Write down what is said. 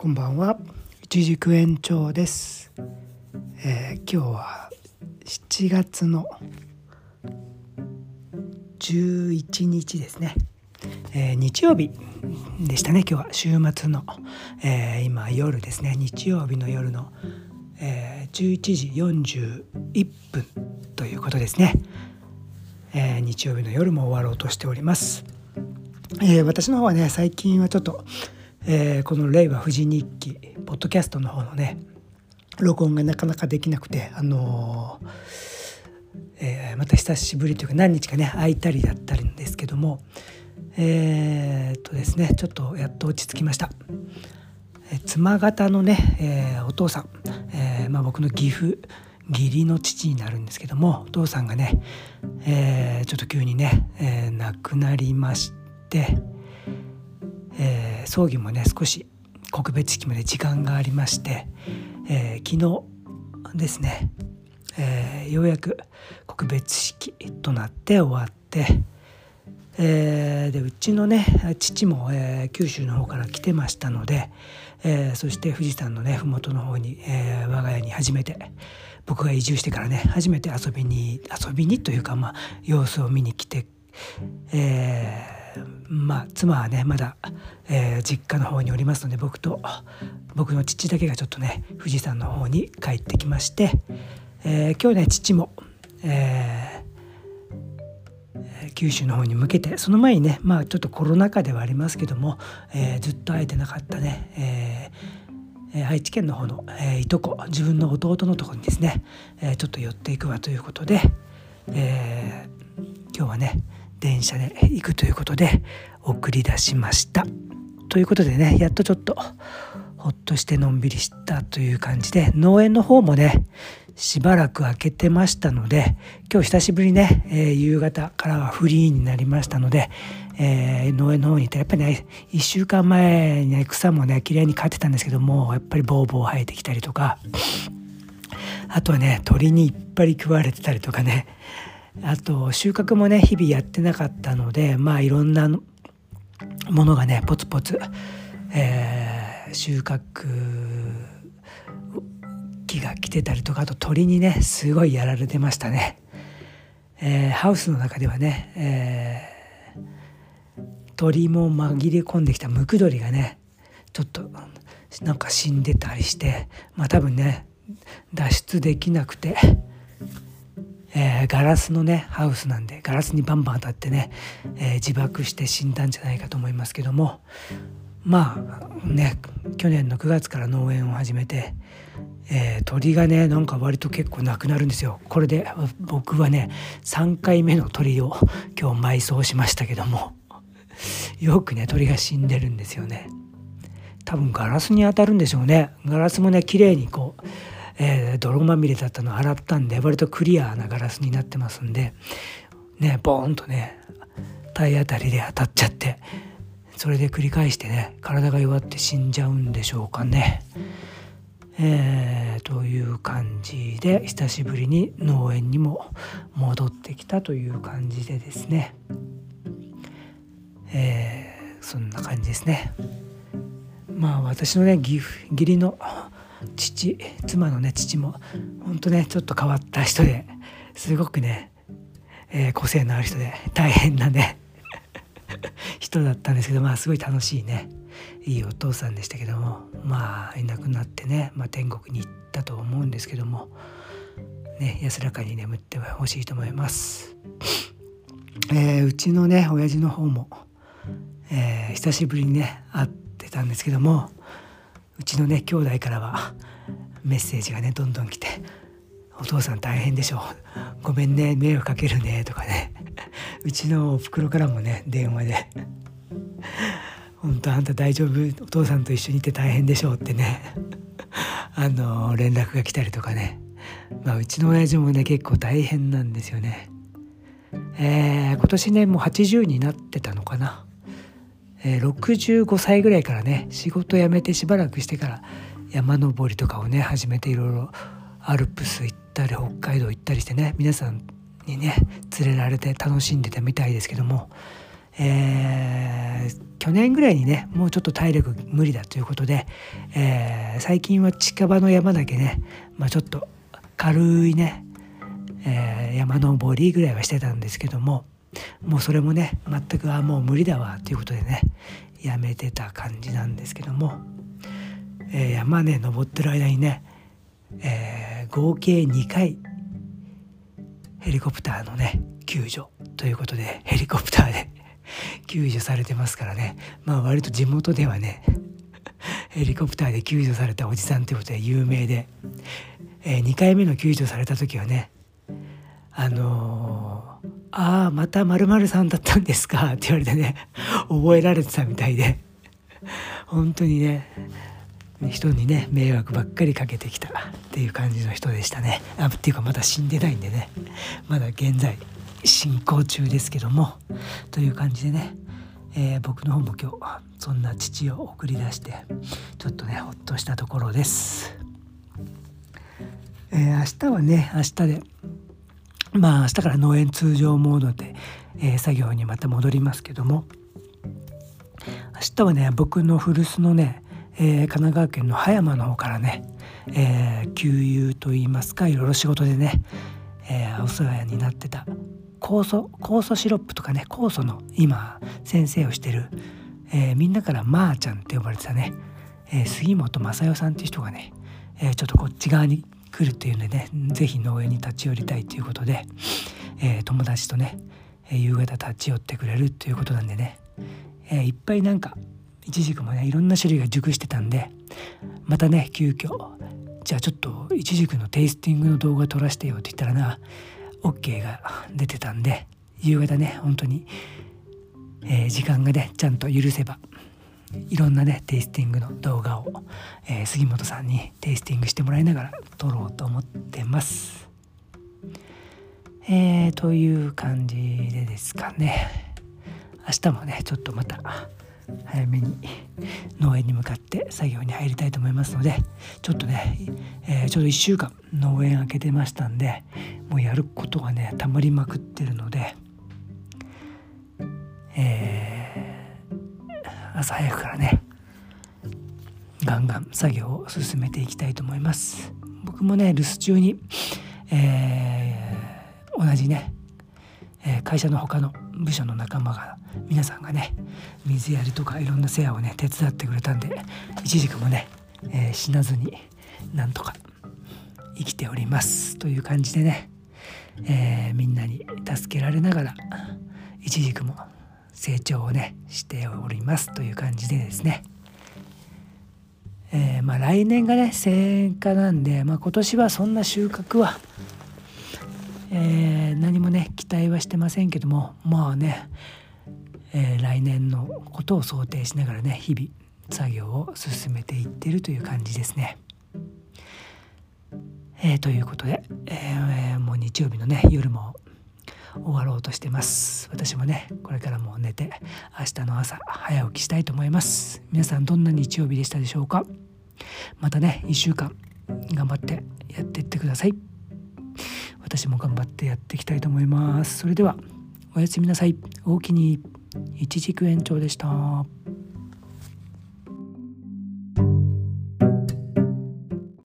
こんばんは。一軸延長です、えー今日は7月の11日ですね、えー日曜日でしたね。今日は週末の、えー今夜ですね。日曜日の夜の、え11時41分ということですね、え日曜日の夜も終わろうとしております。え私の方はね最近はちょっと、えーこの「令和富士日記」ポッドキャストの方のね録音がなかなかできなくてあのーえーまた久しぶりというか何日かね空いたりだったりんですけどもえーっとですねちょっとやっと落ち着きました。妻方のね、えお父さん、えまあ、僕の義父義理の父になるんですけどもお父さんがね、えーちょっと急にね、えー亡くなりまして、え葬儀もね少し告別式まで時間がありまして、えー昨日ですね、えーようやく告別式となって終わって、えーでうちのね父も、え九州の方から来てましたので、えそして富士山のね麓の方に、えー我が家に初めて僕が移住してからね初めて遊びに遊びにというかまあ様子を見に来て、えーまあ妻はねまだ、えー実家の方におりますので僕と僕の父だけがちょっとね富士山の方に帰ってきまして、えー今日ね父も、えー九州の方に向けてその前にねまあちょっとコロナ禍ではありますけども、えーずっと会えてなかったね、えー愛知県の方の、えーいとこ自分の弟のとこにですね、えーちょっと寄っていくわということで、えー今日はね電車で行くということで送り出しました。ということでねやっとちょっとほっとしてのんびりしたという感じで農園の方もねしばらく開けてましたので今日久しぶりにね、えー夕方からはフリーになりましたので、えー農園の方に行ったらやっぱりね1週間前にね草もね綺麗に刈ってたんですけどもやっぱりボーボー生えてきたりとかあとはね鳥にいっぱい食われてたりとかねあと収穫もね日々やってなかったのでまあいろんなものがねポツポツ、えー収穫木が来てたりとかあと鳥にねすごいやられてましたね、えーハウスの中ではね、えー鳥も紛れ込んできたムクドリがねちょっとなんか死んでたりしてまあ多分ね脱出できなくて、えーガラスのねハウスなんでガラスにバンバン当たってね、えー自爆して死んだんじゃないかと思いますけどもまあね去年の9月から農園を始めて、えー鳥がねなんか割と結構なくなるんですよ。これで僕はね3回目の鳥を今日埋葬しましたけども よくね鳥が死んでるんですよね。多分ガラスに当たるんでしょうね。ガラスもね綺麗にこう、えー泥まみれだったのを洗ったんで割とクリアなガラスになってますんでねボーンとね体当たりで当たっちゃってそれで繰り返してね体が弱って死んじゃうんでしょうかね。えーという感じで久しぶりに農園にも戻ってきたという感じでですね、えーそんな感じですね。まあ私のね義理の父妻のね父も本当ねちょっと変わった人ですごくね、えー個性のある人で大変なね 人だったんですけどまあすごい楽しいねいいお父さんでしたけどもまあいなくなってね、まあ、天国に行ったと思うんですけども、ね、安らかに眠ってほしいと思います。えーうちのね親父の方も、えー久しぶりにね会ってたんですけどもうちのね兄弟からはメッセージがねどんどん来て「お父さん大変でしょごめんね迷惑かけるね」とかね。うちのおふくろからもね電話で「本当あんた大丈夫？お父さんと一緒にいて大変でしょう」ってね。あの連絡が来たりとかね、まあ、うちの親父もね結構大変なんですよね。えー今年ねもう80になってたのかな、え65歳ぐらいからね仕事辞めてしばらくしてから山登りとかをね始めていろいろアルプス行ったり北海道行ったりしてね皆さんにね連れられて楽しんでたみたいですけども、えー、去年ぐらいにねもうちょっと体力無理だということで、えー、最近は近場の山だけね、まあ、ちょっと軽いね、えー、山登りぐらいはしてたんですけどももうそれもね全くあもう無理だわということでねやめてた感じなんですけども、えー、山ね登ってる間にね、えー、合計2回ヘリコプターのね救助ということでヘリコプターで 救助されてますからね。まあ割と地元ではね ヘリコプターで救助されたおじさんということで有名で、えー、2回目の救助された時はねあのー、ああまたまるさんだったんですか」って言われてね覚えられてたみたいで。本当にね人にね迷惑ばっかりかけてきたっていう感じの人でしたね。あっていうかまだ死んでないんでね。まだ現在進行中ですけどもという感じでね、えー、僕の方も今日そんな父を送り出してちょっとねほっとしたところです、えー、明日はね明日でまあ明日から農園通常モードで、えー、作業にまた戻りますけども明日はね僕の古巣のねえー、神奈川県の葉山の方からね、えー、給油といいますかいろいろ仕事でね、えー、お世話になってた酵素酵素シロップとかね酵素の今先生をしてる、えー、みんなからまーちゃんって呼ばれてたね、えー、杉本正代さんっていう人がね、えー、ちょっとこっち側に来るっていうんでね是非農園に立ち寄りたいということで、えー、友達とね夕方立ち寄ってくれるっていうことなんでね、えー、いっぱいなんかイチジクもねいろんな種類が熟してたんでまたね急遽じゃあちょっとイチジクのテイスティングの動画撮らせてよって言ったらな OK が 出てたんで夕方ね本当に、え、時間がねちゃんと許せばいろんなねテイスティングの動画を、えー、杉本さんにテイスティングしてもらいながら撮ろうと思ってます。えー、という感じでですかね明日もねちょっとまた早めに農園に向かって作業に入りたいと思いますのでちょっとね、えー、ちょうど1週間農園開けてましたんでもうやることがねたまりまくってるので、えー、朝早くからねガンガン作業を進めていきたいと思います。僕もね留守中に、えー、同じね会社の他の部署の仲間が皆さんがね水やりとかいろんな世話をね手伝ってくれたんで一時もね、えー、死なずになんとか生きております。という感じでね、えー、みんなに助けられながら一軸も成長をねしておりますという感じでですね、えー、まあ来年がね戦果なんで、まあ、今年はそんな収穫はえー、何もね期待はしてませんけどもまあね、えー、来年のことを想定しながらね日々作業を進めていってるという感じですね。えー、ということで、えー、もう日曜日のね夜も終わろうとしてます。私もねこれからも寝て明日の朝早起きしたいと思います。皆さんどんな日曜日でしたでしょうか？またね1週間頑張ってやっていってください。私も頑張ってやっていきたいと思います。それではおやすみなさい。大きに一軸延長でした。